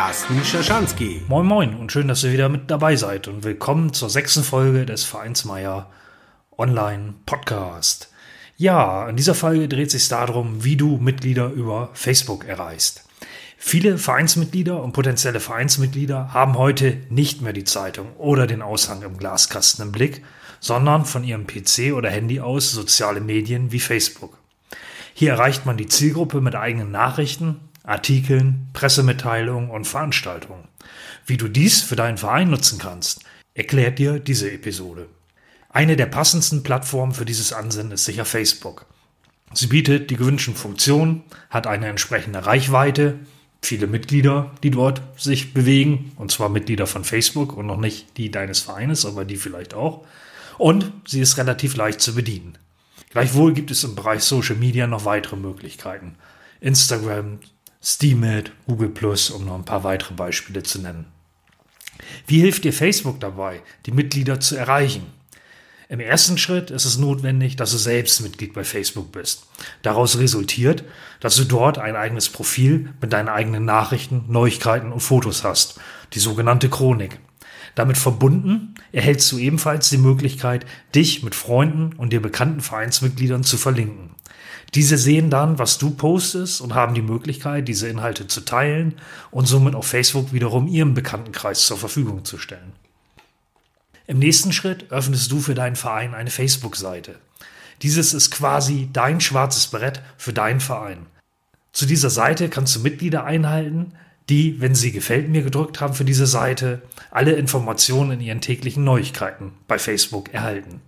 Carsten Schaschanski. Moin Moin und schön, dass ihr wieder mit dabei seid und willkommen zur sechsten Folge des Vereinsmeier Online Podcast. Ja, in dieser Folge dreht sich darum, wie du Mitglieder über Facebook erreichst. Viele Vereinsmitglieder und potenzielle Vereinsmitglieder haben heute nicht mehr die Zeitung oder den Aushang im Glaskasten im Blick, sondern von ihrem PC oder Handy aus soziale Medien wie Facebook. Hier erreicht man die Zielgruppe mit eigenen Nachrichten, Artikeln, Pressemitteilungen und Veranstaltungen. Wie du dies für deinen Verein nutzen kannst, erklärt dir diese Episode. Eine der passendsten Plattformen für dieses Ansinnen ist sicher Facebook. Sie bietet die gewünschten Funktionen, hat eine entsprechende Reichweite, viele Mitglieder, die dort sich bewegen, und zwar Mitglieder von Facebook und noch nicht die deines Vereines, aber die vielleicht auch. Und sie ist relativ leicht zu bedienen. Gleichwohl gibt es im Bereich Social Media noch weitere Möglichkeiten. Instagram, Steemit, Google Plus, um noch ein paar weitere Beispiele zu nennen. Wie hilft dir Facebook dabei, die Mitglieder zu erreichen? Im ersten Schritt ist es notwendig, dass du selbst Mitglied bei Facebook bist. Daraus resultiert, dass du dort ein eigenes Profil mit deinen eigenen Nachrichten, Neuigkeiten und Fotos hast, die sogenannte Chronik. Damit verbunden erhältst du ebenfalls die Möglichkeit, dich mit Freunden und dir bekannten Vereinsmitgliedern zu verlinken. Diese sehen dann, was du postest und haben die Möglichkeit, diese Inhalte zu teilen und somit auf Facebook wiederum ihrem Bekanntenkreis zur Verfügung zu stellen. Im nächsten Schritt öffnest du für deinen Verein eine Facebook-Seite. Dieses ist quasi dein schwarzes Brett für deinen Verein. Zu dieser Seite kannst du Mitglieder einhalten, die, wenn sie gefällt mir gedrückt haben für diese Seite, alle Informationen in ihren täglichen Neuigkeiten bei Facebook erhalten.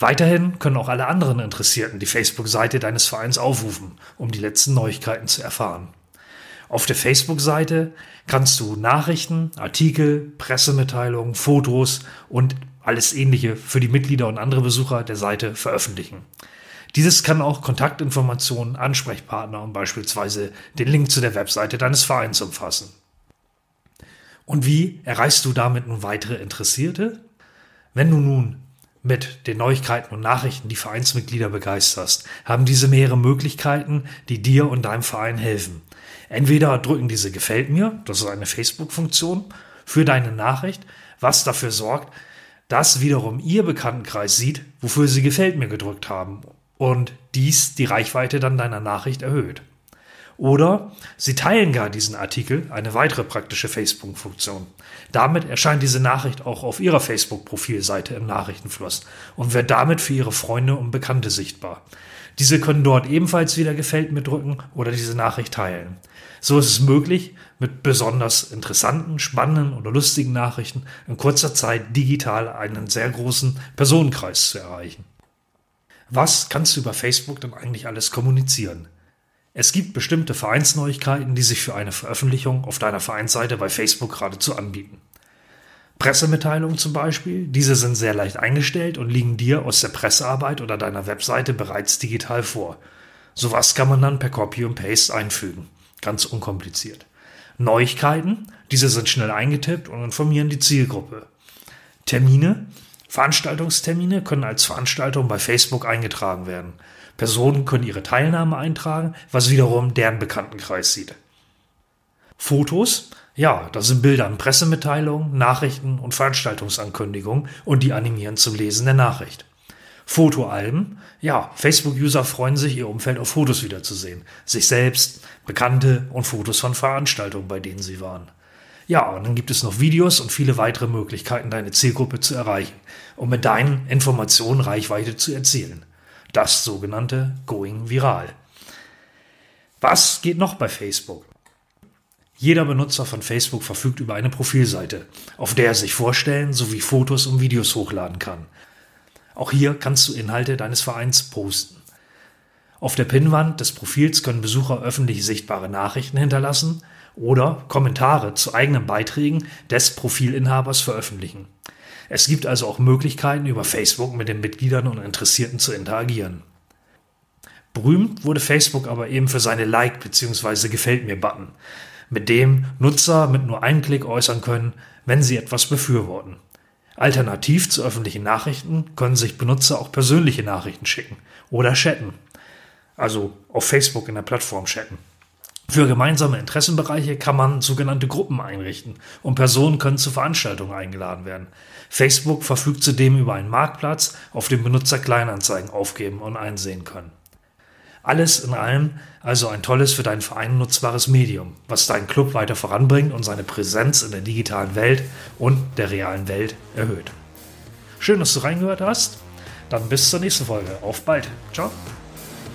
Weiterhin können auch alle anderen Interessierten die Facebook-Seite deines Vereins aufrufen, um die letzten Neuigkeiten zu erfahren. Auf der Facebook-Seite kannst du Nachrichten, Artikel, Pressemitteilungen, Fotos und alles ähnliche für die Mitglieder und andere Besucher der Seite veröffentlichen. Dieses kann auch Kontaktinformationen, Ansprechpartner und beispielsweise den Link zu der Webseite deines Vereins umfassen. Und wie erreichst du damit nun weitere Interessierte? Wenn du nun mit den Neuigkeiten und Nachrichten die Vereinsmitglieder begeisterst, haben diese mehrere Möglichkeiten, die dir und deinem Verein helfen. Entweder drücken diese Gefällt mir, das ist eine Facebook-Funktion, für deine Nachricht, was dafür sorgt, dass wiederum ihr Bekanntenkreis sieht, wofür sie Gefällt mir gedrückt haben und dies die Reichweite dann deiner Nachricht erhöht. Oder Sie teilen gar diesen Artikel, eine weitere praktische Facebook-Funktion. Damit erscheint diese Nachricht auch auf Ihrer Facebook-Profilseite im Nachrichtenfluss und wird damit für Ihre Freunde und Bekannte sichtbar. Diese können dort ebenfalls wieder Gefällt mir drücken oder diese Nachricht teilen. So ist es möglich, mit besonders interessanten, spannenden oder lustigen Nachrichten in kurzer Zeit digital einen sehr großen Personenkreis zu erreichen. Was kannst du über Facebook denn eigentlich alles kommunizieren? Es gibt bestimmte Vereinsneuigkeiten, die sich für eine Veröffentlichung auf deiner Vereinsseite bei Facebook geradezu anbieten. Pressemitteilungen zum Beispiel, diese sind sehr leicht eingestellt und liegen dir aus der Pressearbeit oder deiner Webseite bereits digital vor. Sowas kann man dann per Copy und Paste einfügen. Ganz unkompliziert. Neuigkeiten, diese sind schnell eingetippt und informieren die Zielgruppe. Termine, Veranstaltungstermine können als Veranstaltung bei Facebook eingetragen werden. Personen können ihre Teilnahme eintragen, was wiederum deren Bekanntenkreis sieht. Fotos, ja, das sind Bilder in Pressemitteilungen, Nachrichten und Veranstaltungsankündigungen und die animieren zum Lesen der Nachricht. Fotoalben, ja, Facebook-User freuen sich, ihr Umfeld auf Fotos wiederzusehen. Sich selbst, Bekannte und Fotos von Veranstaltungen, bei denen sie waren. Ja, und dann gibt es noch Videos und viele weitere Möglichkeiten, deine Zielgruppe zu erreichen, um mit deinen Informationen Reichweite zu erzielen. Das sogenannte Going Viral. Was geht noch bei Facebook? Jeder Benutzer von Facebook verfügt über eine Profilseite, auf der er sich vorstellen sowie Fotos und Videos hochladen kann. Auch hier kannst du Inhalte deines Vereins posten. Auf der Pinnwand des Profils können Besucher öffentlich sichtbare Nachrichten hinterlassen oder Kommentare zu eigenen Beiträgen des Profilinhabers veröffentlichen. Es gibt also auch Möglichkeiten, über Facebook mit den Mitgliedern und Interessierten zu interagieren. Berühmt wurde Facebook aber eben für seine Like- bzw. Gefällt mir-Button, mit dem Nutzer mit nur einem Klick äußern können, wenn sie etwas befürworten. Alternativ zu öffentlichen Nachrichten können sich Benutzer auch persönliche Nachrichten schicken oder chatten. Also auf Facebook in der Plattform chatten. Für gemeinsame Interessenbereiche kann man sogenannte Gruppen einrichten und Personen können zu Veranstaltungen eingeladen werden. Facebook verfügt zudem über einen Marktplatz, auf dem Benutzer Kleinanzeigen aufgeben und einsehen können. Alles in allem also ein tolles für deinen Verein nutzbares Medium, was deinen Club weiter voranbringt und seine Präsenz in der digitalen Welt und der realen Welt erhöht. Schön, dass du reingehört hast. Dann bis zur nächsten Folge. Auf bald. Ciao.